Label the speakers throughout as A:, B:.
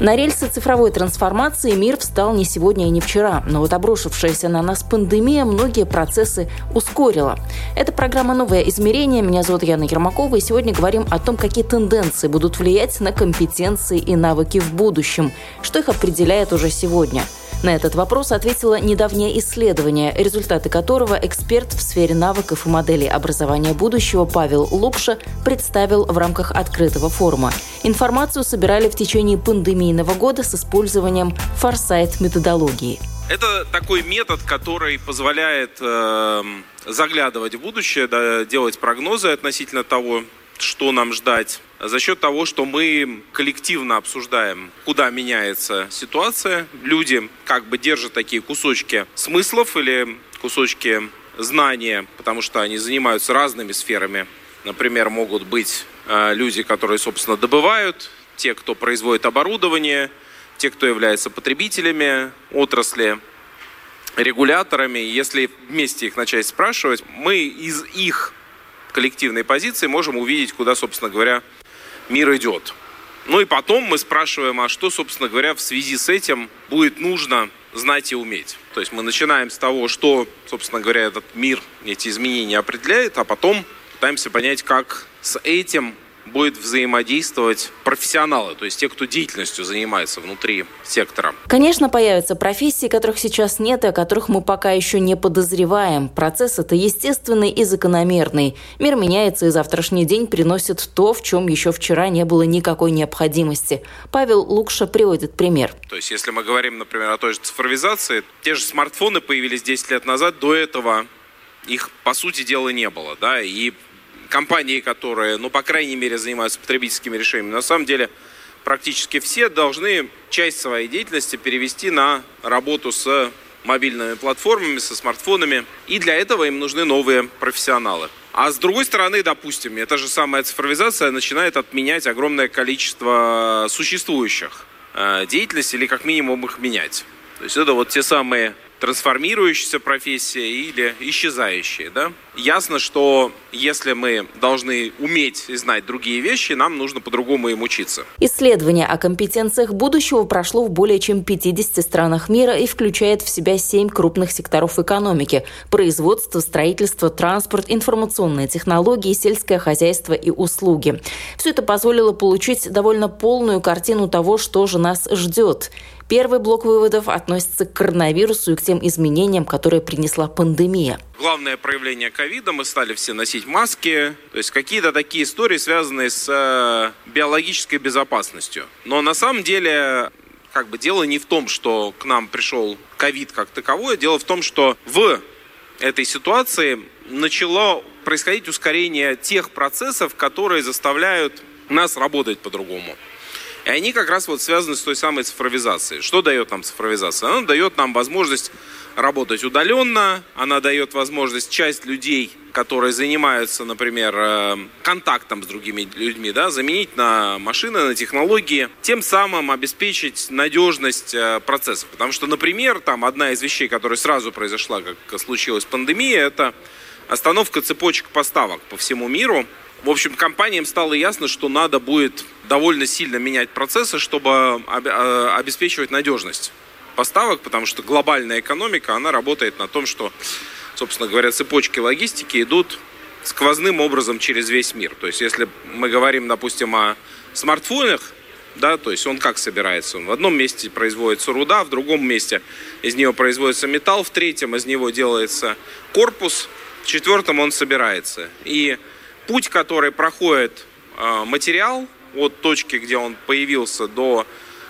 A: На рельсы цифровой трансформации мир встал не сегодня и не вчера, но вот обрушившаяся на нас пандемия многие процессы ускорила. Это программа «Новое измерение». Меня зовут Яна Ермакова, и сегодня говорим о том, какие тенденции будут влиять на компетенции и навыки в будущем, что их определяет уже сегодня – на этот вопрос ответило недавнее исследование, результаты которого эксперт в сфере навыков и моделей образования будущего Павел Лукша представил в рамках открытого форума. Информацию собирали в течение пандемийного года с использованием форсайт-методологии.
B: Это такой метод, который позволяет э, заглядывать в будущее, да, делать прогнозы относительно того, что нам ждать, за счет того, что мы коллективно обсуждаем, куда меняется ситуация. Люди как бы держат такие кусочки смыслов или кусочки знания, потому что они занимаются разными сферами. Например, могут быть э, люди, которые, собственно, добывают, те, кто производит оборудование, те, кто является потребителями отрасли, регуляторами. Если вместе их начать спрашивать, мы из их коллективной позиции можем увидеть, куда, собственно говоря, мир идет. Ну и потом мы спрашиваем, а что, собственно говоря, в связи с этим будет нужно знать и уметь. То есть мы начинаем с того, что, собственно говоря, этот мир, эти изменения определяет, а потом пытаемся понять, как с этим будет взаимодействовать профессионалы, то есть те, кто деятельностью занимается внутри сектора.
A: Конечно, появятся профессии, которых сейчас нет и о которых мы пока еще не подозреваем. Процесс это естественный и закономерный. Мир меняется, и завтрашний день приносит то, в чем еще вчера не было никакой необходимости. Павел Лукша приводит пример.
B: То есть, если мы говорим, например, о той же цифровизации, те же смартфоны появились 10 лет назад, до этого их, по сути дела, не было, да, и компании, которые, ну, по крайней мере, занимаются потребительскими решениями, на самом деле практически все должны часть своей деятельности перевести на работу с мобильными платформами, со смартфонами. И для этого им нужны новые профессионалы. А с другой стороны, допустим, эта же самая цифровизация начинает отменять огромное количество существующих э, деятельностей или как минимум их менять. То есть это вот те самые трансформирующиеся профессия или исчезающие. Да? Ясно, что если мы должны уметь и знать другие вещи, нам нужно по-другому им учиться.
A: Исследование о компетенциях будущего прошло в более чем 50 странах мира и включает в себя семь крупных секторов экономики – производство, строительство, транспорт, информационные технологии, сельское хозяйство и услуги. Все это позволило получить довольно полную картину того, что же нас ждет. Первый блок выводов относится к коронавирусу и к тем изменениям, которые принесла пандемия.
B: Главное проявление ковида, мы стали все носить маски, то есть какие-то такие истории, связанные с э, биологической безопасностью. Но на самом деле как бы дело не в том, что к нам пришел ковид как таковой, дело в том, что в этой ситуации начало происходить ускорение тех процессов, которые заставляют нас работать по-другому. И они как раз вот связаны с той самой цифровизацией. Что дает нам цифровизация? Она дает нам возможность работать удаленно, она дает возможность часть людей, которые занимаются, например, э, контактом с другими людьми, да, заменить на машины, на технологии, тем самым обеспечить надежность э, процессов. Потому что, например, там одна из вещей, которая сразу произошла, как случилась пандемия, это остановка цепочек поставок по всему миру. В общем, компаниям стало ясно, что надо будет довольно сильно менять процессы, чтобы э, обеспечивать надежность поставок, потому что глобальная экономика, она работает на том, что, собственно говоря, цепочки логистики идут сквозным образом через весь мир. То есть, если мы говорим, допустим, о смартфонах, да, то есть он как собирается? Он в одном месте производится руда, в другом месте из него производится металл, в третьем из него делается корпус, в четвертом он собирается. И путь, который проходит э, материал от точки, где он появился, до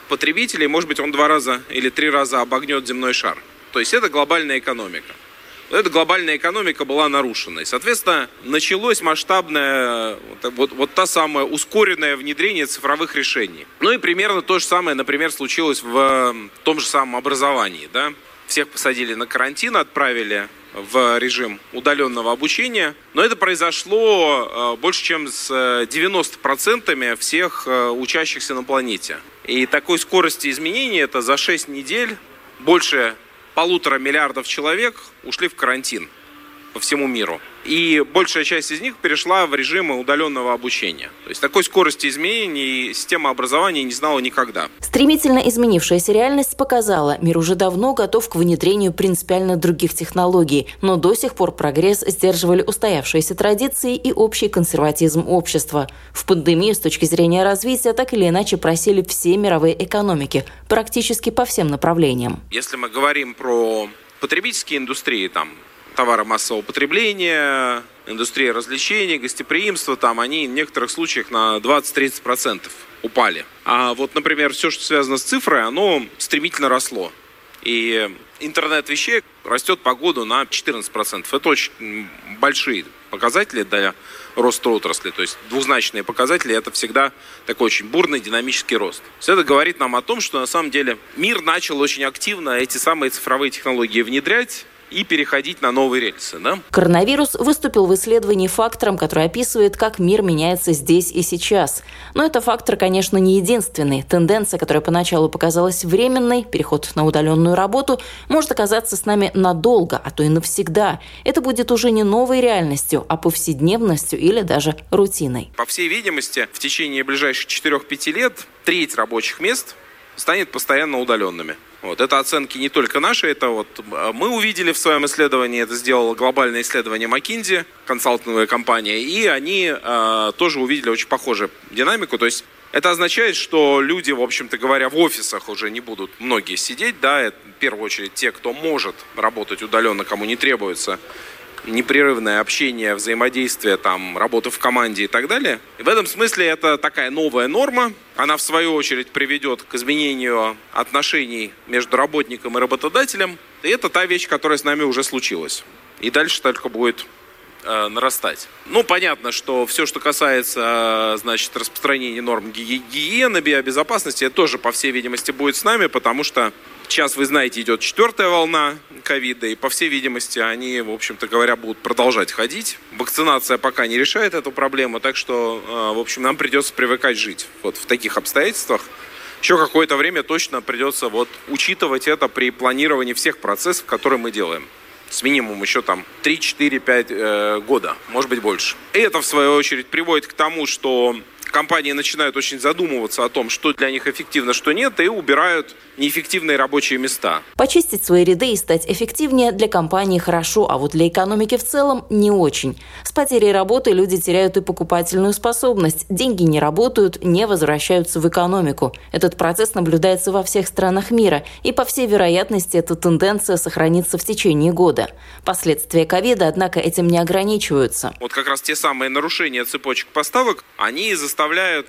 B: потребителей, может быть, он два раза или три раза обогнет земной шар. То есть это глобальная экономика. Эта глобальная экономика была нарушена. И, соответственно, началось масштабное, вот, вот, та самая ускоренное внедрение цифровых решений. Ну и примерно то же самое, например, случилось в том же самом образовании. Да? Всех посадили на карантин, отправили в режим удаленного обучения. Но это произошло э, больше, чем с 90% э, всех э, учащихся на планете. И такой скорости изменений это за 6 недель больше полутора миллиардов человек ушли в карантин по всему миру и большая часть из них перешла в режимы удаленного обучения. То есть такой скорости изменений система образования не знала никогда.
A: Стремительно изменившаяся реальность показала, мир уже давно готов к внедрению принципиально других технологий, но до сих пор прогресс сдерживали устоявшиеся традиции и общий консерватизм общества. В пандемию с точки зрения развития так или иначе просили все мировые экономики, практически по всем направлениям.
B: Если мы говорим про потребительские индустрии, там товары массового потребления, индустрия развлечений, гостеприимства, там они в некоторых случаях на 20-30% упали. А вот, например, все, что связано с цифрой, оно стремительно росло. И интернет вещей растет по году на 14%. Это очень большие показатели для роста отрасли. То есть двузначные показатели – это всегда такой очень бурный динамический рост. Все это говорит нам о том, что на самом деле мир начал очень активно эти самые цифровые технологии внедрять, и переходить на новые рельсы. Да?
A: Коронавирус выступил в исследовании фактором, который описывает, как мир меняется здесь и сейчас. Но это фактор, конечно, не единственный. Тенденция, которая поначалу показалась временной, переход на удаленную работу, может оказаться с нами надолго, а то и навсегда. Это будет уже не новой реальностью, а повседневностью или даже рутиной.
B: По всей видимости, в течение ближайших 4-5 лет треть рабочих мест станет постоянно удаленными. Вот. Это оценки не только наши, это вот а, мы увидели в своем исследовании, это сделало глобальное исследование McKinsey, консалтинговая компания, и они э, тоже увидели очень похожую динамику. То есть это означает, что люди, в общем-то говоря, в офисах уже не будут многие сидеть, да, это, в первую очередь те, кто может работать удаленно, кому не требуется непрерывное общение, взаимодействие, там, работа в команде и так далее. И в этом смысле это такая новая норма. Она, в свою очередь, приведет к изменению отношений между работником и работодателем. И это та вещь, которая с нами уже случилась. И дальше только будет э, нарастать. Ну, понятно, что все, что касается, э, значит, распространения норм гигиены, биобезопасности, это тоже, по всей видимости, будет с нами, потому что Сейчас, вы знаете, идет четвертая волна ковида, и, по всей видимости, они, в общем-то говоря, будут продолжать ходить. Вакцинация пока не решает эту проблему, так что, э, в общем, нам придется привыкать жить вот в таких обстоятельствах. Еще какое-то время точно придется вот учитывать это при планировании всех процессов, которые мы делаем с минимум еще там 3-4-5 э, года, может быть больше. И это, в свою очередь, приводит к тому, что компании начинают очень задумываться о том, что для них эффективно, что нет, и убирают неэффективные рабочие места.
A: Почистить свои ряды и стать эффективнее для компании хорошо, а вот для экономики в целом не очень. С потерей работы люди теряют и покупательную способность. Деньги не работают, не возвращаются в экономику. Этот процесс наблюдается во всех странах мира, и по всей вероятности эта тенденция сохранится в течение года. Последствия ковида, однако, этим не ограничиваются.
B: Вот как раз те самые нарушения цепочек поставок, они заставляют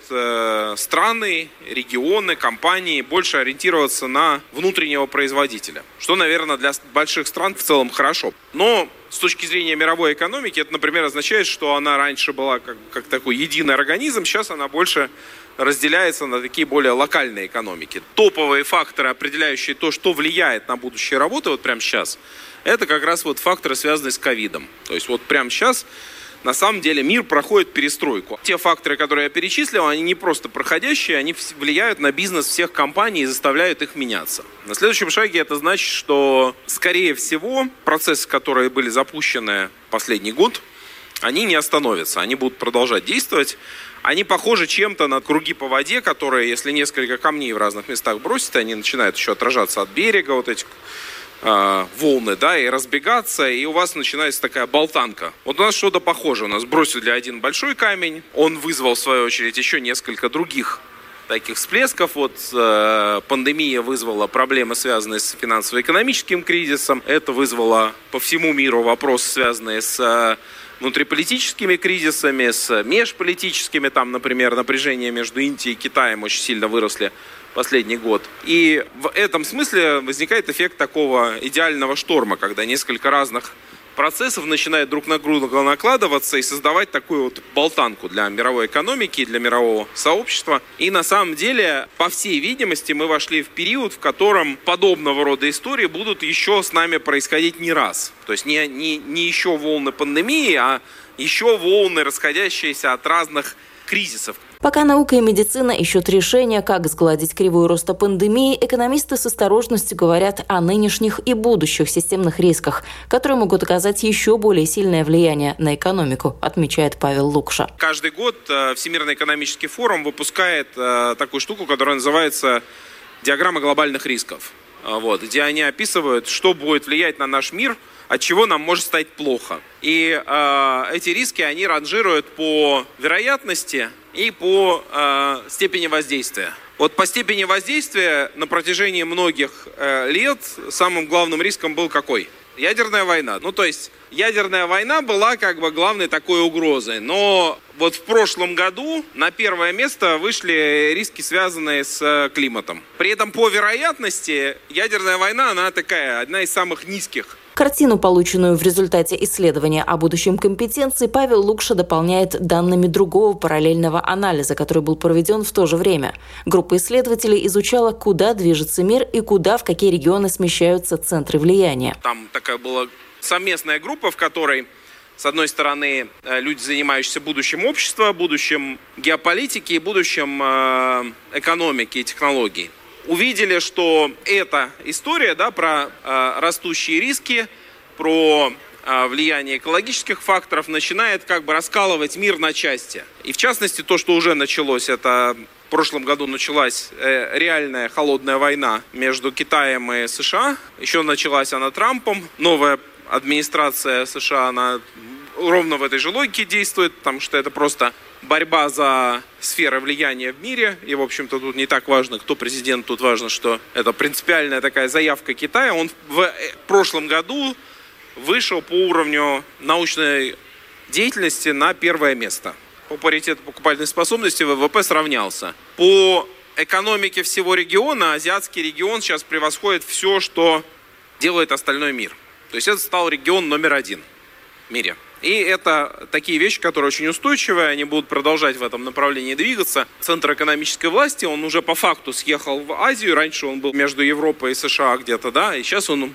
B: э, страны, регионы, компании больше ориентироваться на внутреннего производителя, что, наверное, для больших стран в целом хорошо. Но с точки зрения мировой экономики, это, например, означает, что она раньше была как, как такой единый организм, сейчас она больше разделяется на такие более локальные экономики. Топовые факторы, определяющие то, что влияет на будущее работы, вот прямо сейчас, это как раз вот факторы, связанные с ковидом. То есть вот прямо сейчас на самом деле мир проходит перестройку. Те факторы, которые я перечислил, они не просто проходящие, они влияют на бизнес всех компаний и заставляют их меняться. На следующем шаге это значит, что, скорее всего, процессы, которые были запущены последний год, они не остановятся, они будут продолжать действовать. Они похожи чем-то на круги по воде, которые, если несколько камней в разных местах бросить, они начинают еще отражаться от берега, вот этих э, волны, да, и разбегаться, и у вас начинается такая болтанка. Вот у нас что-то похоже. У нас бросили один большой камень, он вызвал, в свою очередь, еще несколько других таких всплесков. Вот э, пандемия вызвала проблемы, связанные с финансово-экономическим кризисом. Это вызвало по всему миру вопросы, связанные с э, внутриполитическими кризисами, с межполитическими, там, например, напряжения между Индией и Китаем очень сильно выросли последний год. И в этом смысле возникает эффект такого идеального шторма, когда несколько разных процессов начинает друг на друга накладываться и создавать такую вот болтанку для мировой экономики, для мирового сообщества. И на самом деле, по всей видимости, мы вошли в период, в котором подобного рода истории будут еще с нами происходить не раз. То есть не, не, не еще волны пандемии, а еще волны, расходящиеся от разных кризисов.
A: Пока наука и медицина ищут решения, как сгладить кривую роста пандемии, экономисты с осторожностью говорят о нынешних и будущих системных рисках, которые могут оказать еще более сильное влияние на экономику, отмечает Павел Лукша.
B: Каждый год э, Всемирный экономический форум выпускает э, такую штуку, которая называется диаграмма глобальных рисков, э, вот, где они описывают, что будет влиять на наш мир – от чего нам может стать плохо. И э, эти риски они ранжируют по вероятности и по э, степени воздействия. Вот по степени воздействия на протяжении многих э, лет самым главным риском был какой? Ядерная война. Ну, то есть ядерная война была как бы главной такой угрозой. Но вот в прошлом году на первое место вышли риски, связанные с э, климатом. При этом по вероятности ядерная война, она такая, одна из самых низких
A: Картину, полученную в результате исследования о будущем компетенции, Павел Лукша дополняет данными другого параллельного анализа, который был проведен в то же время. Группа исследователей изучала, куда движется мир и куда, в какие регионы смещаются центры влияния.
B: Там такая была совместная группа, в которой с одной стороны, э, люди, занимающиеся будущим общества, будущим геополитики и будущим э, экономики и технологий увидели, что эта история да, про э, растущие риски, про э, влияние экологических факторов начинает как бы раскалывать мир на части. И в частности, то, что уже началось, это в прошлом году началась э, реальная холодная война между Китаем и США. Еще началась она Трампом. Новая администрация США, она ровно в этой же логике действует, потому что это просто борьба за сферы влияния в мире. И, в общем-то, тут не так важно, кто президент. Тут важно, что это принципиальная такая заявка Китая. Он в э, прошлом году вышел по уровню научной деятельности на первое место. По паритету покупательной способности ВВП сравнялся. По экономике всего региона азиатский регион сейчас превосходит все, что делает остальной мир. То есть это стал регион номер один в мире. И это такие вещи, которые очень устойчивые, они будут продолжать в этом направлении двигаться. Центр экономической власти, он уже по факту съехал в Азию. Раньше он был между Европой и США где-то, да, и сейчас он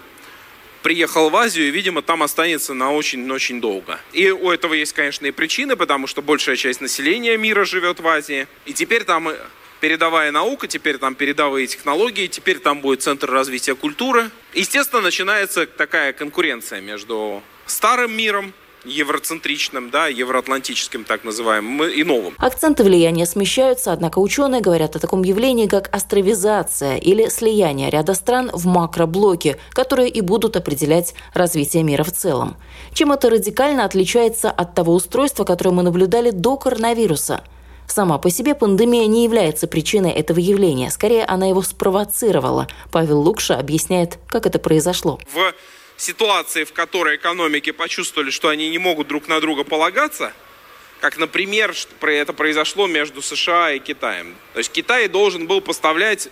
B: приехал в Азию и, видимо, там останется на очень-очень долго. И у этого есть, конечно, и причины, потому что большая часть населения мира живет в Азии. И теперь там передовая наука, теперь там передовые технологии, теперь там будет центр развития культуры. Естественно, начинается такая конкуренция между старым миром евроцентричным, да, евроатлантическим так называемым и новым.
A: Акценты влияния смещаются, однако ученые говорят о таком явлении, как астровизация или слияние ряда стран в макроблоки, которые и будут определять развитие мира в целом. Чем это радикально отличается от того устройства, которое мы наблюдали до коронавируса – Сама по себе пандемия не является причиной этого явления. Скорее, она его спровоцировала. Павел Лукша объясняет, как это произошло.
B: В ситуации, в которой экономики почувствовали, что они не могут друг на друга полагаться, как, например, это произошло между США и Китаем. То есть Китай должен был поставлять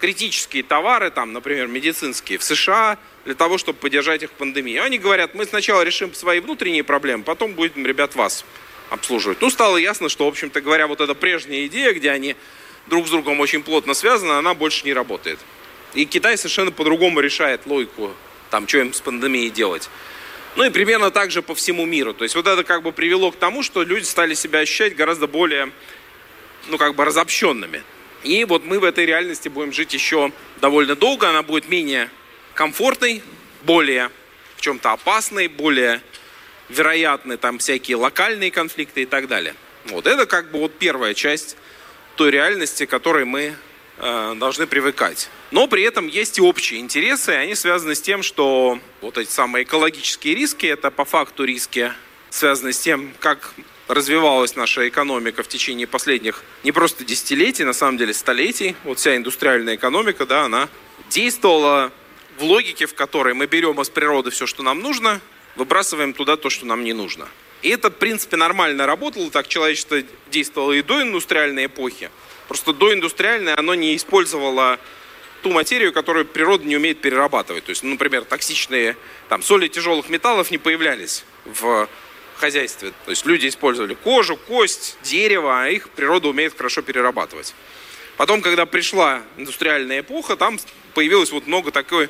B: критические товары, там, например, медицинские, в США для того, чтобы поддержать их в пандемии. Они говорят, мы сначала решим свои внутренние проблемы, потом будем, ребят, вас обслуживать. Ну, стало ясно, что, в общем-то говоря, вот эта прежняя идея, где они друг с другом очень плотно связаны, она больше не работает. И Китай совершенно по-другому решает логику там, что им с пандемией делать. Ну и примерно так же по всему миру. То есть вот это как бы привело к тому, что люди стали себя ощущать гораздо более, ну как бы разобщенными. И вот мы в этой реальности будем жить еще довольно долго. Она будет менее комфортной, более в чем-то опасной, более вероятны там всякие локальные конфликты и так далее. Вот это как бы вот первая часть той реальности, которой мы должны привыкать. Но при этом есть и общие интересы, и они связаны с тем, что вот эти самые экологические риски, это по факту риски, связаны с тем, как развивалась наша экономика в течение последних не просто десятилетий, на самом деле столетий. Вот вся индустриальная экономика, да, она действовала в логике, в которой мы берем из природы все, что нам нужно, выбрасываем туда то, что нам не нужно. И это, в принципе, нормально работало, так человечество действовало и до индустриальной эпохи. Просто доиндустриальное оно не использовало ту материю, которую природа не умеет перерабатывать. То есть, ну, например, токсичные там, соли тяжелых металлов не появлялись в хозяйстве. То есть люди использовали кожу, кость, дерево, а их природа умеет хорошо перерабатывать. Потом, когда пришла индустриальная эпоха, там появилось вот много такой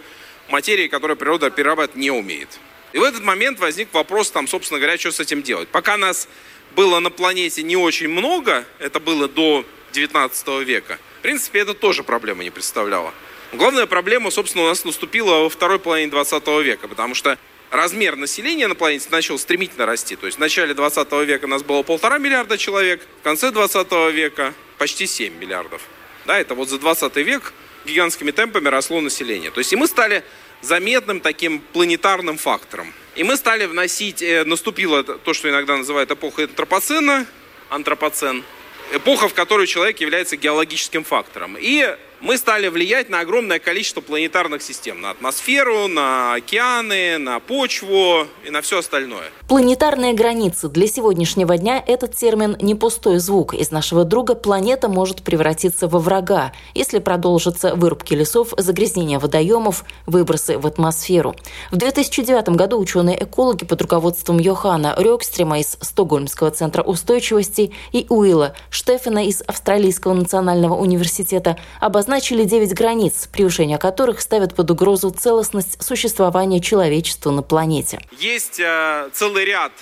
B: материи, которую природа перерабатывать не умеет. И в этот момент возник вопрос, там, собственно говоря, что с этим делать. Пока нас было на планете не очень много, это было до 19 века, в принципе, это тоже проблема не представляла. Главная проблема, собственно, у нас наступила во второй половине 20 века, потому что размер населения на планете начал стремительно расти. То есть в начале 20 века у нас было полтора миллиарда человек, в конце 20 века почти 7 миллиардов. Да, это вот за 20 век гигантскими темпами росло население. То есть и мы стали заметным таким планетарным фактором. И мы стали вносить, э, наступило то, что иногда называют эпоха антропоцена, антропоцен, эпоха, в которой человек является геологическим фактором. И мы стали влиять на огромное количество планетарных систем. На атмосферу, на океаны, на почву и на все остальное.
A: Планетарные границы. Для сегодняшнего дня этот термин не пустой звук. Из нашего друга планета может превратиться во врага, если продолжатся вырубки лесов, загрязнение водоемов, выбросы в атмосферу. В 2009 году ученые-экологи под руководством Йохана Рёкстрима из Стокгольмского центра устойчивости и Уилла Штефена из Австралийского национального университета обозначили обозначили 9 границ, превышение которых ставят под угрозу целостность существования человечества на планете.
B: Есть э, целый ряд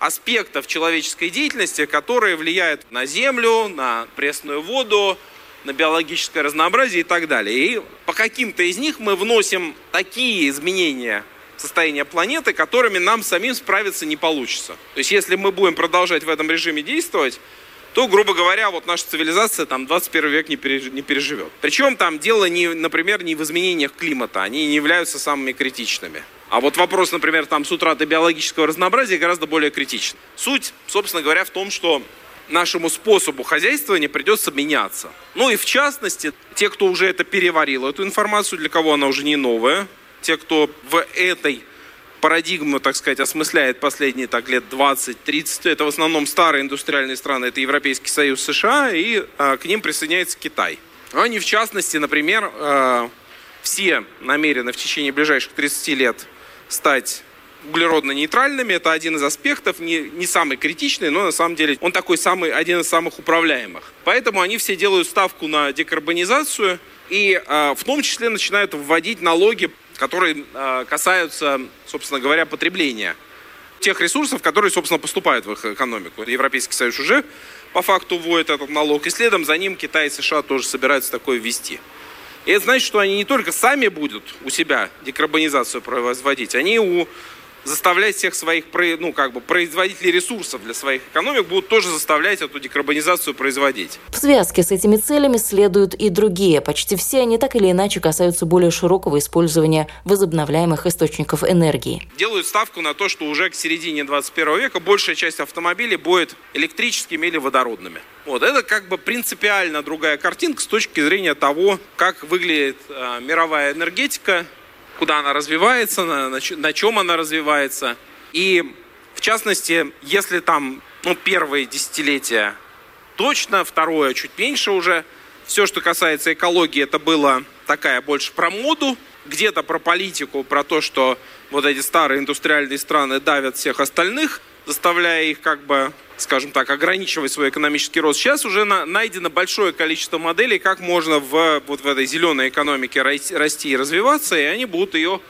B: аспектов человеческой деятельности, которые влияют на Землю, на пресную воду, на биологическое разнообразие и так далее. И по каким-то из них мы вносим такие изменения состояния планеты, которыми нам самим справиться не получится. То есть если мы будем продолжать в этом режиме действовать, то, грубо говоря, вот наша цивилизация там 21 век не, переживет. Причем там дело, не, например, не в изменениях климата, они не являются самыми критичными. А вот вопрос, например, там с утраты биологического разнообразия гораздо более критичен. Суть, собственно говоря, в том, что нашему способу хозяйствования придется меняться. Ну и в частности, те, кто уже это переварил, эту информацию, для кого она уже не новая, те, кто в этой парадигму, так сказать, осмысляет последние так, лет 20-30. Это в основном старые индустриальные страны, это Европейский Союз, США, и а, к ним присоединяется Китай. Они, в частности, например, а, все намерены в течение ближайших 30 лет стать углеродно-нейтральными. Это один из аспектов, не, не самый критичный, но на самом деле он такой самый, один из самых управляемых. Поэтому они все делают ставку на декарбонизацию и э, в том числе начинают вводить налоги которые а, касаются, собственно говоря, потребления тех ресурсов, которые, собственно, поступают в их экономику. Европейский Союз уже по факту вводит этот налог, и следом за ним Китай и США тоже собираются такое ввести. И это значит, что они не только сами будут у себя декарбонизацию производить, они у заставлять всех своих ну, как бы, производителей ресурсов для своих экономик будут тоже заставлять эту декарбонизацию производить.
A: В связке с этими целями следуют и другие. Почти все они так или иначе касаются более широкого использования возобновляемых источников энергии.
B: Делают ставку на то, что уже к середине 21 века большая часть автомобилей будет электрическими или водородными. Вот, это как бы принципиально другая картинка с точки зрения того, как выглядит э, мировая энергетика куда она развивается, на, на, на чем она развивается. И в частности, если там ну, первые десятилетия точно, второе чуть меньше уже, все, что касается экологии, это было такая больше про моду, где-то про политику, про то, что вот эти старые индустриальные страны давят всех остальных, заставляя их как бы скажем так, ограничивать свой экономический рост. Сейчас уже на, найдено большое количество моделей, как можно в, вот в этой зеленой экономике расти и развиваться, и они будут ее,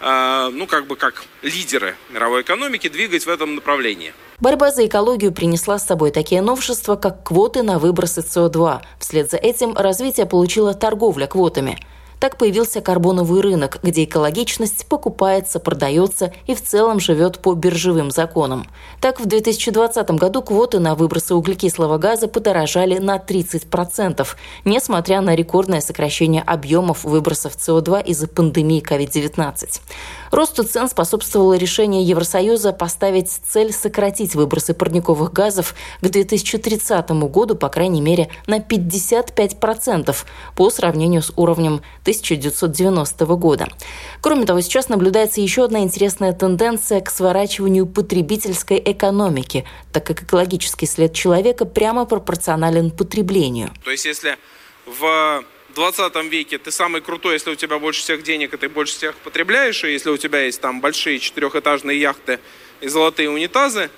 B: э, ну, как бы как лидеры мировой экономики, двигать в этом направлении.
A: Борьба за экологию принесла с собой такие новшества, как квоты на выбросы СО2. Вслед за этим развитие получила торговля квотами – так появился карбоновый рынок, где экологичность покупается, продается и в целом живет по биржевым законам. Так, в 2020 году квоты на выбросы углекислого газа подорожали на 30%, несмотря на рекордное сокращение объемов выбросов СО2 из-за пандемии COVID-19. Росту цен способствовало решение Евросоюза поставить цель сократить выбросы парниковых газов к 2030 году, по крайней мере, на 55% по сравнению с уровнем 1990 года. Кроме того, сейчас наблюдается еще одна интересная тенденция к сворачиванию потребительской экономики, так как экологический след человека прямо пропорционален потреблению.
B: То есть если в 20 веке ты самый крутой, если у тебя больше всех денег, и ты больше всех потребляешь, и если у тебя есть там большие четырехэтажные яхты и золотые унитазы,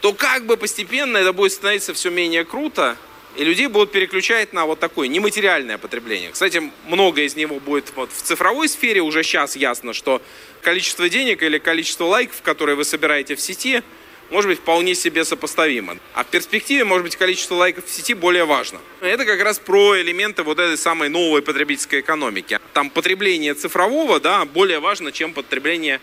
B: то как бы постепенно это будет становиться все менее круто, и людей будут переключать на вот такое нематериальное потребление. Кстати, много из него будет вот в цифровой сфере. Уже сейчас ясно, что количество денег или количество лайков, которые вы собираете в сети, может быть вполне себе сопоставимо. А в перспективе, может быть, количество лайков в сети более важно. Это как раз про элементы вот этой самой новой потребительской экономики. Там потребление цифрового, да, более важно, чем потребление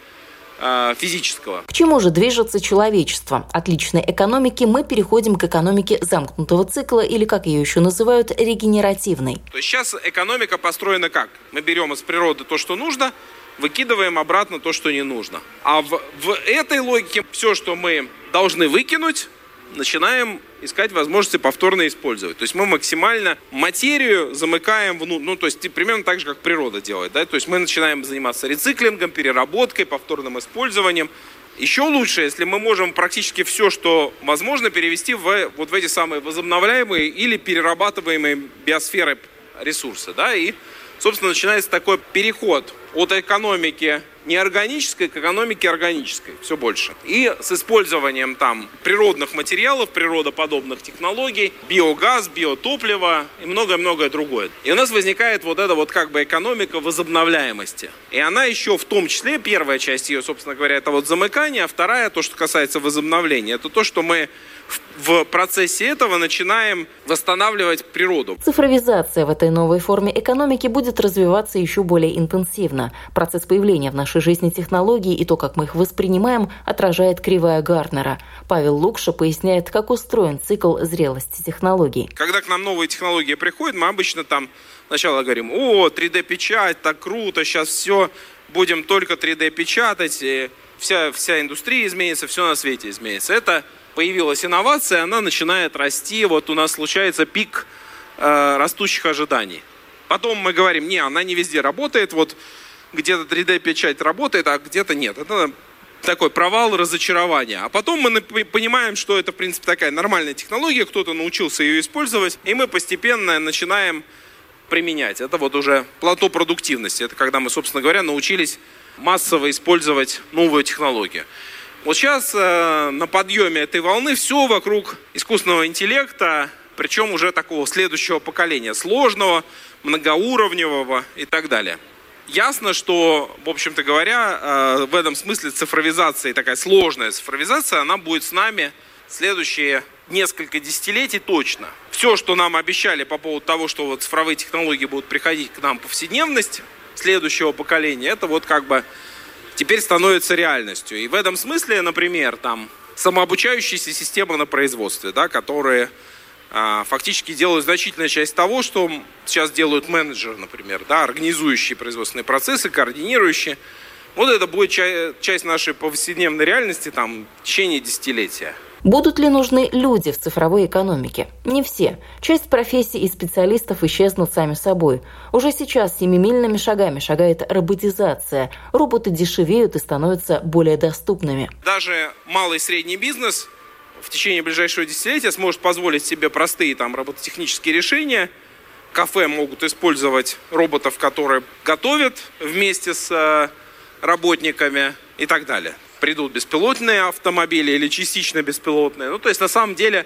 B: физического.
A: К чему же движется человечество? От личной экономики мы переходим к экономике замкнутого цикла или, как ее еще называют, регенеративной.
B: То есть сейчас экономика построена как? Мы берем из природы то, что нужно, выкидываем обратно то, что не нужно. А в, в этой логике все, что мы должны выкинуть, начинаем искать возможности повторно использовать. То есть мы максимально материю замыкаем внутрь, ну, то есть примерно так же, как природа делает, да, то есть мы начинаем заниматься рециклингом, переработкой, повторным использованием. Еще лучше, если мы можем практически все, что возможно, перевести в вот в эти самые возобновляемые или перерабатываемые биосферы ресурсы, да, и, собственно, начинается такой переход от экономики неорганической к экономике органической, все больше. И с использованием там природных материалов, природоподобных технологий, биогаз, биотопливо и многое-многое другое. И у нас возникает вот эта вот как бы экономика возобновляемости. И она еще в том числе, первая часть ее, собственно говоря, это вот замыкание, а вторая, то, что касается возобновления, это то, что мы в процессе этого начинаем восстанавливать природу.
A: Цифровизация в этой новой форме экономики будет развиваться еще более интенсивно. Процесс появления в нашей жизни технологий и то, как мы их воспринимаем, отражает кривая Гартнера. Павел Лукша поясняет, как устроен цикл зрелости технологий.
B: Когда к нам новые технологии приходят, мы обычно там сначала говорим, о, 3D-печать, так круто, сейчас все, будем только 3D печатать, вся, вся индустрия изменится, все на свете изменится. Это появилась инновация, она начинает расти. Вот у нас случается пик э, растущих ожиданий. Потом мы говорим, не, она не везде работает, вот где-то 3D-печать работает, а где-то нет. Это такой провал, разочарование. А потом мы понимаем, что это, в принципе, такая нормальная технология, кто-то научился ее использовать, и мы постепенно начинаем применять. Это вот уже плато продуктивности. Это когда мы, собственно говоря, научились массово использовать новую технологию. Вот сейчас э, на подъеме этой волны все вокруг искусственного интеллекта, причем уже такого следующего поколения, сложного, многоуровневого и так далее. Ясно, что, в общем-то говоря, э, в этом смысле цифровизация, такая сложная цифровизация, она будет с нами следующие несколько десятилетий точно. Все, что нам обещали по поводу того, что вот цифровые технологии будут приходить к нам повседневность следующего поколения, это вот как бы теперь становится реальностью. И в этом смысле, например, там самообучающиеся системы на производстве, да, которые фактически делают значительную часть того, что сейчас делают менеджеры, например, да, организующие производственные процессы, координирующие. Вот это будет часть нашей повседневной реальности там, в течение десятилетия.
A: Будут ли нужны люди в цифровой экономике? Не все. Часть профессий и специалистов исчезнут сами собой. Уже сейчас семимильными шагами шагает роботизация. Роботы дешевеют и становятся более доступными.
B: Даже малый и средний бизнес в течение ближайшего десятилетия сможет позволить себе простые там робототехнические решения. Кафе могут использовать роботов, которые готовят вместе с э, работниками и так далее придут беспилотные автомобили или частично беспилотные. Ну, то есть, на самом деле,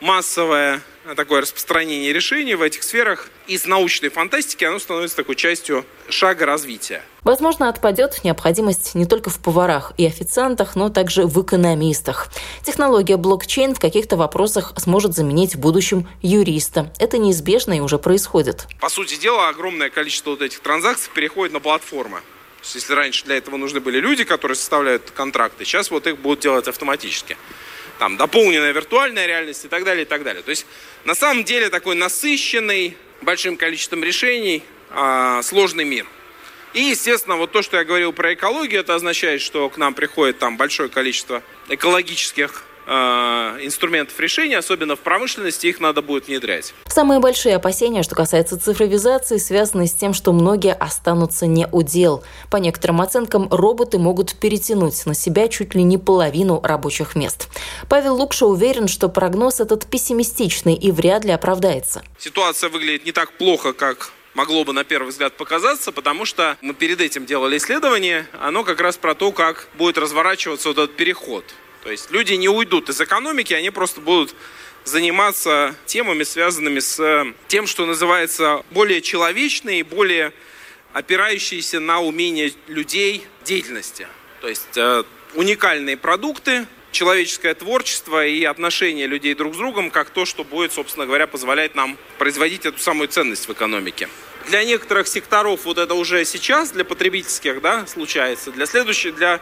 B: массовое такое распространение решений в этих сферах из научной фантастики, оно становится такой частью шага развития.
A: Возможно, отпадет необходимость не только в поварах и официантах, но также в экономистах. Технология блокчейн в каких-то вопросах сможет заменить в будущем юриста. Это неизбежно и уже происходит.
B: По сути дела, огромное количество вот этих транзакций переходит на платформы если раньше для этого нужны были люди, которые составляют контракты, сейчас вот их будут делать автоматически. Там дополненная виртуальная реальность и так далее, и так далее. То есть на самом деле такой насыщенный большим количеством решений э, сложный мир. И, естественно, вот то, что я говорил про экологию, это означает, что к нам приходит там большое количество экологических инструментов решения, особенно в промышленности, их надо будет внедрять.
A: Самые большие опасения, что касается цифровизации, связаны с тем, что многие останутся не у дел. По некоторым оценкам, роботы могут перетянуть на себя чуть ли не половину рабочих мест. Павел Лукша уверен, что прогноз этот пессимистичный и вряд ли оправдается.
B: Ситуация выглядит не так плохо, как могло бы на первый взгляд показаться, потому что мы перед этим делали исследование, оно как раз про то, как будет разворачиваться вот этот переход. То есть люди не уйдут из экономики, они просто будут заниматься темами, связанными с тем, что называется более человечной, более опирающиеся на умение людей деятельности. То есть э, уникальные продукты, человеческое творчество и отношения людей друг с другом как то, что будет, собственно говоря, позволять нам производить эту самую ценность в экономике. Для некоторых секторов вот это уже сейчас, для потребительских, да, случается. Для следующих, для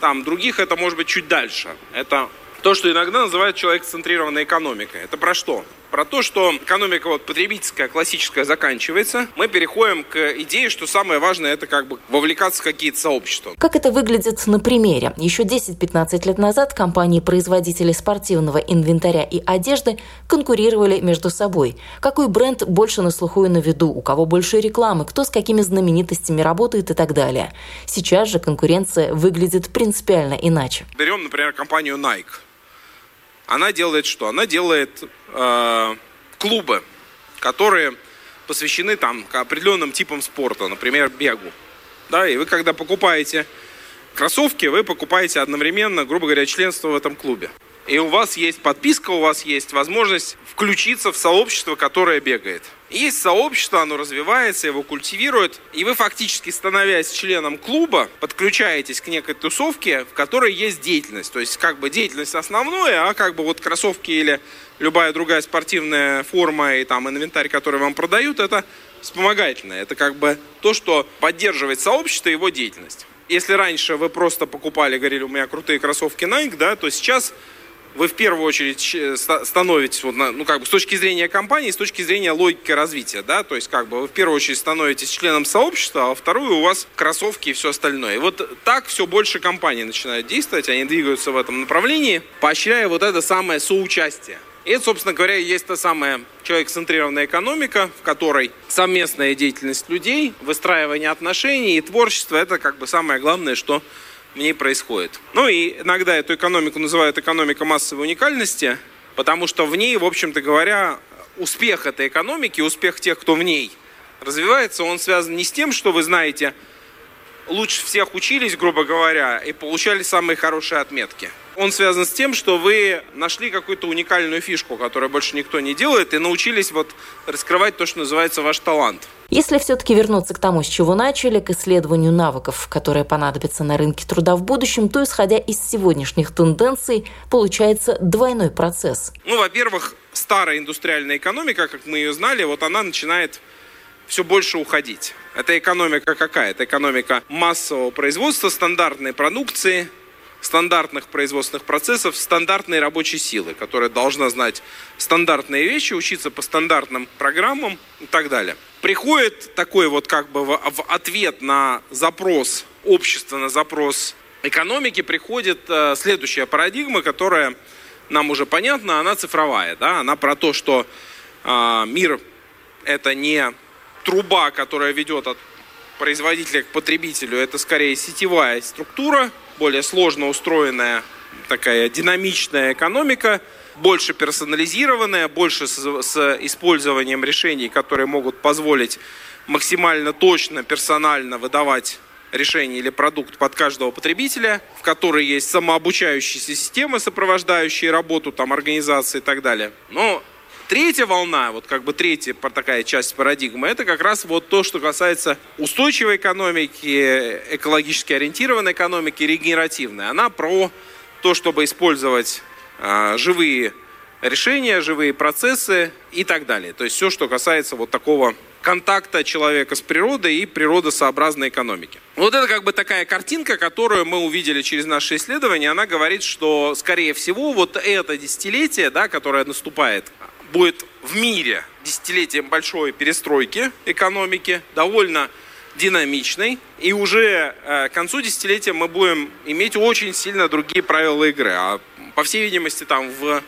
B: там, других это может быть чуть дальше. Это то, что иногда называют человек-центрированной экономикой. Это про что? Про то, что экономика вот потребительская, классическая заканчивается, мы переходим к идее, что самое важное это как бы вовлекаться в какие-то сообщества.
A: Как это выглядит на примере? Еще 10-15 лет назад компании-производители спортивного инвентаря и одежды конкурировали между собой. Какой бренд больше на слуху и на виду, у кого больше рекламы, кто с какими знаменитостями работает и так далее. Сейчас же конкуренция выглядит принципиально иначе.
B: Берем, например, компанию Nike она делает что? Она делает э, клубы, которые посвящены там определенным типам спорта, например, бегу. Да, и вы когда покупаете кроссовки, вы покупаете одновременно, грубо говоря, членство в этом клубе. И у вас есть подписка, у вас есть возможность включиться в сообщество, которое бегает. Есть сообщество, оно развивается, его культивирует, и вы фактически, становясь членом клуба, подключаетесь к некой тусовке, в которой есть деятельность. То есть как бы деятельность основная, а как бы вот кроссовки или любая другая спортивная форма и там инвентарь, который вам продают, это вспомогательное. Это как бы то, что поддерживает сообщество и его деятельность. Если раньше вы просто покупали, говорили, у меня крутые кроссовки Nike, да, то сейчас вы в первую очередь э, становитесь, ну, как бы с точки зрения компании, с точки зрения логики развития, да, то есть, как бы, вы в первую очередь становитесь членом сообщества, а во вторую у вас кроссовки и все остальное. И вот так все больше компаний начинают действовать, они двигаются в этом направлении, поощряя вот это самое соучастие. И это, собственно говоря, есть та самая человек-центрированная экономика, в которой совместная деятельность людей, выстраивание отношений и творчество – это как бы самое главное, что в ней происходит. Ну и иногда эту экономику называют экономика массовой уникальности, потому что в ней, в общем-то говоря, успех этой экономики, успех тех, кто в ней развивается, он связан не с тем, что вы знаете, лучше всех учились, грубо говоря, и получали самые хорошие отметки – он связан с тем, что вы нашли какую-то уникальную фишку, которую больше никто не делает, и научились вот раскрывать то, что называется ваш талант.
A: Если все-таки вернуться к тому, с чего начали, к исследованию навыков, которые понадобятся на рынке труда в будущем, то, исходя из сегодняшних тенденций, получается двойной процесс.
B: Ну, во-первых, старая индустриальная экономика, как мы ее знали, вот она начинает все больше уходить. Это экономика какая? Это экономика массового производства, стандартной продукции, стандартных производственных процессов, стандартной рабочей силы, которая должна знать стандартные вещи, учиться по стандартным программам и так далее. Приходит такой вот как бы в, ответ на запрос общества, на запрос экономики, приходит э, следующая парадигма, которая нам уже понятна, она цифровая, да, она про то, что э, мир это не труба, которая ведет от производителя к потребителю, это скорее сетевая структура, более сложно устроенная такая динамичная экономика, больше персонализированная, больше с, с использованием решений, которые могут позволить максимально точно, персонально выдавать решение или продукт под каждого потребителя, в которой есть самообучающиеся системы, сопровождающие работу там, организации и так далее. Но Третья волна, вот как бы третья такая часть парадигмы, это как раз вот то, что касается устойчивой экономики, экологически ориентированной экономики, регенеративной. Она про то, чтобы использовать а, живые решения, живые процессы и так далее. То есть все, что касается вот такого контакта человека с природой и природосообразной экономики. Вот это как бы такая картинка, которую мы увидели через наши исследования. Она говорит, что, скорее всего, вот это десятилетие, да, которое наступает, будет в мире десятилетием большой перестройки экономики, довольно динамичной. И уже э, к концу десятилетия мы будем иметь очень сильно другие правила игры. А по всей видимости, там в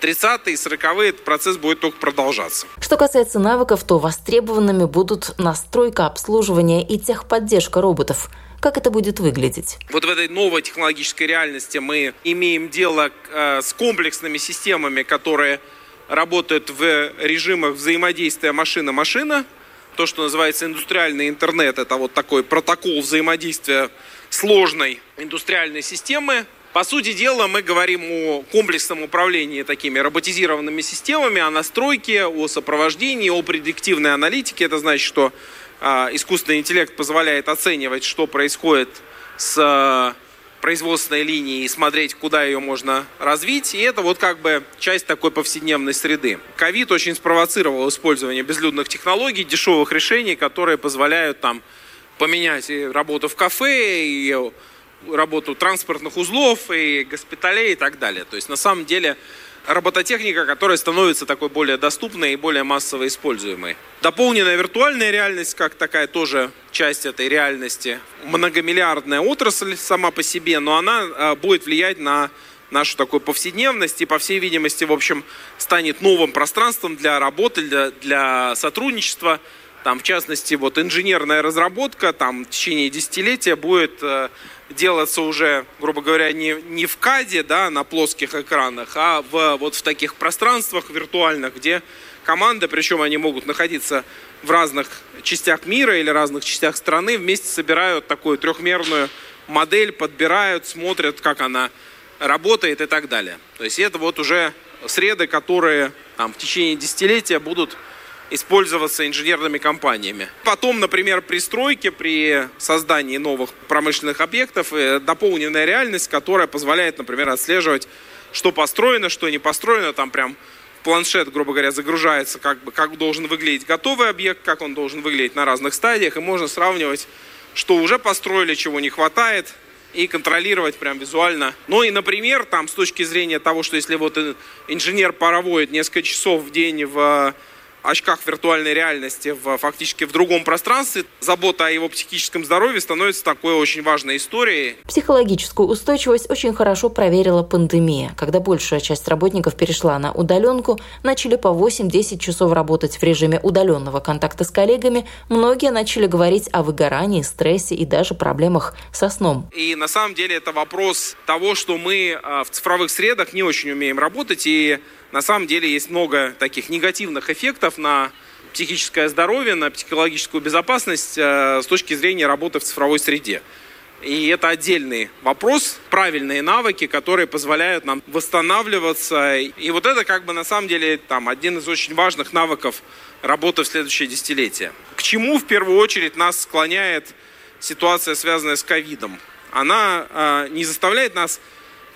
B: 30-е, 40-е этот процесс будет только продолжаться.
A: Что касается навыков, то востребованными будут настройка, обслуживание и техподдержка роботов. Как это будет выглядеть?
B: Вот в этой новой технологической реальности мы имеем дело э, с комплексными системами, которые работают в режимах взаимодействия машина-машина. То, что называется индустриальный интернет, это вот такой протокол взаимодействия сложной индустриальной системы. По сути дела, мы говорим о комплексном управлении такими роботизированными системами, о настройке, о сопровождении, о предиктивной аналитике. Это значит, что э, искусственный интеллект позволяет оценивать, что происходит с э, производственной линии и смотреть, куда ее можно развить. И это вот как бы часть такой повседневной среды. Ковид очень спровоцировал использование безлюдных технологий, дешевых решений, которые позволяют там поменять и работу в кафе, и работу транспортных узлов, и госпиталей и так далее. То есть на самом деле робототехника, которая становится такой более доступной и более массово используемой. Дополненная виртуальная реальность, как такая тоже часть этой реальности, многомиллиардная отрасль сама по себе, но она а, будет влиять на нашу такую повседневность и, по всей видимости, в общем, станет новым пространством для работы, для, для сотрудничества. Там, в частности, вот инженерная разработка там, в течение десятилетия будет э, делаться уже, грубо говоря, не, не в КАДе, да, на плоских экранах, а в, вот в таких пространствах виртуальных, где команды, причем они могут находиться в разных частях мира или разных частях страны, вместе собирают такую трехмерную модель, подбирают, смотрят, как она работает и так далее. То есть это вот уже среды, которые там, в течение десятилетия будут использоваться инженерными компаниями. Потом, например, при стройке, при создании новых промышленных объектов, э, дополненная реальность, которая позволяет, например, отслеживать, что построено, что не построено, там прям планшет, грубо говоря, загружается, как, бы, как должен выглядеть готовый объект, как он должен выглядеть на разных стадиях, и можно сравнивать, что уже построили, чего не хватает, и контролировать прям визуально. Ну и, например, там с точки зрения того, что если вот инженер пароводит несколько часов в день в очках виртуальной реальности в, фактически в другом пространстве, забота о его психическом здоровье становится такой очень важной историей.
A: Психологическую устойчивость очень хорошо проверила пандемия. Когда большая часть работников перешла на удаленку, начали по 8-10 часов работать в режиме удаленного контакта с коллегами, многие начали говорить о выгорании, стрессе и даже проблемах со сном.
B: И на самом деле это вопрос того, что мы а, в цифровых средах не очень умеем работать и на самом деле есть много таких негативных эффектов на психическое здоровье, на психологическую безопасность э, с точки зрения работы в цифровой среде. И это отдельный вопрос, правильные навыки, которые позволяют нам восстанавливаться. И вот это как бы на самом деле там один из очень важных навыков работы в следующее десятилетие. К чему в первую очередь нас склоняет ситуация, связанная с ковидом? Она э, не заставляет нас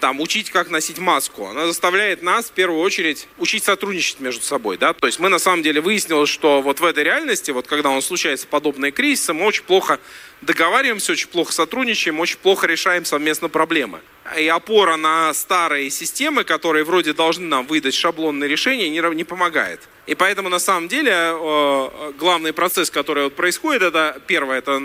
B: там, учить, как носить маску. Она заставляет нас, в первую очередь, учить сотрудничать между собой, да. То есть мы, на самом деле, выяснилось, что вот в этой реальности, вот когда у нас случаются подобные кризисы, мы очень плохо договариваемся, очень плохо сотрудничаем, очень плохо решаем совместно проблемы. И опора на старые системы, которые вроде должны нам выдать шаблонные решения, не, помогает. И поэтому на самом деле э, главный процесс, который вот происходит, это первое, это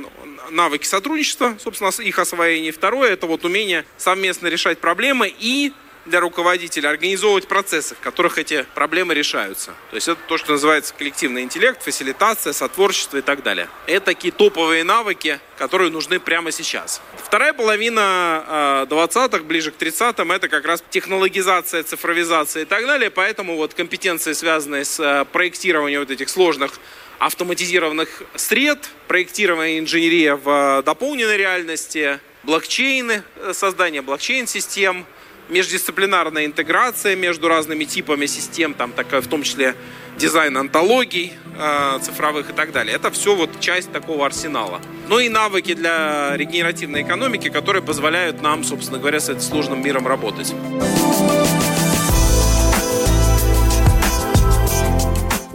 B: навыки сотрудничества, собственно, их освоение. Второе, это вот умение совместно решать проблемы и для руководителя организовывать процессы, в которых эти проблемы решаются. То есть это то, что называется коллективный интеллект, фасилитация, сотворчество и так далее. Это такие топовые навыки, которые нужны прямо сейчас. Вторая половина 20-х, а, ближе к 30-м, это как раз технологизация, цифровизация и так далее. Поэтому вот компетенции, связанные с а, проектированием вот этих сложных автоматизированных сред, проектирование инженерия в а, дополненной реальности, блокчейны, э, создание блокчейн-систем – междисциплинарная интеграция между разными типами систем, там такая в том числе дизайн антологий э, цифровых и так далее. Это все вот часть такого арсенала. Ну и навыки для регенеративной экономики, которые позволяют нам, собственно говоря, с этим сложным миром работать.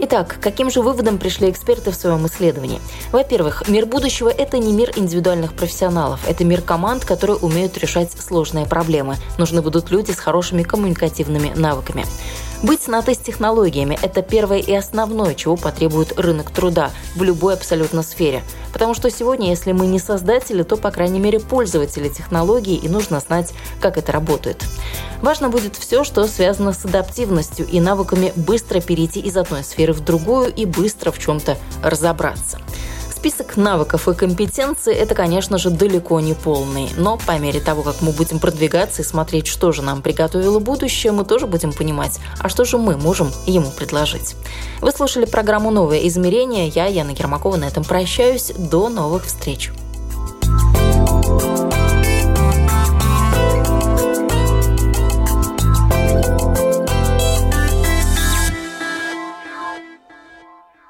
A: Итак, каким же выводом пришли эксперты в своем исследовании? Во-первых, мир будущего – это не мир индивидуальных профессионалов, это мир команд, которые умеют решать сложные проблемы. Нужны будут люди с хорошими коммуникативными навыками. Быть на с технологиями – это первое и основное, чего потребует рынок труда в любой абсолютно сфере. Потому что сегодня, если мы не создатели, то, по крайней мере, пользователи технологий, и нужно знать, как это работает. Важно будет все, что связано с адаптивностью и навыками быстро перейти из одной сферы в другую и быстро в чем-то разобраться. Список навыков и компетенций – это, конечно же, далеко не полный. Но по мере того, как мы будем продвигаться и смотреть, что же нам приготовило будущее, мы тоже будем понимать, а что же мы можем ему предложить. Вы слушали программу «Новое измерение». Я, Яна Гермакова, на этом прощаюсь. До новых встреч. thank you